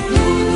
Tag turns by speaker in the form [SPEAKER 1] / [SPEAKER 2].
[SPEAKER 1] 你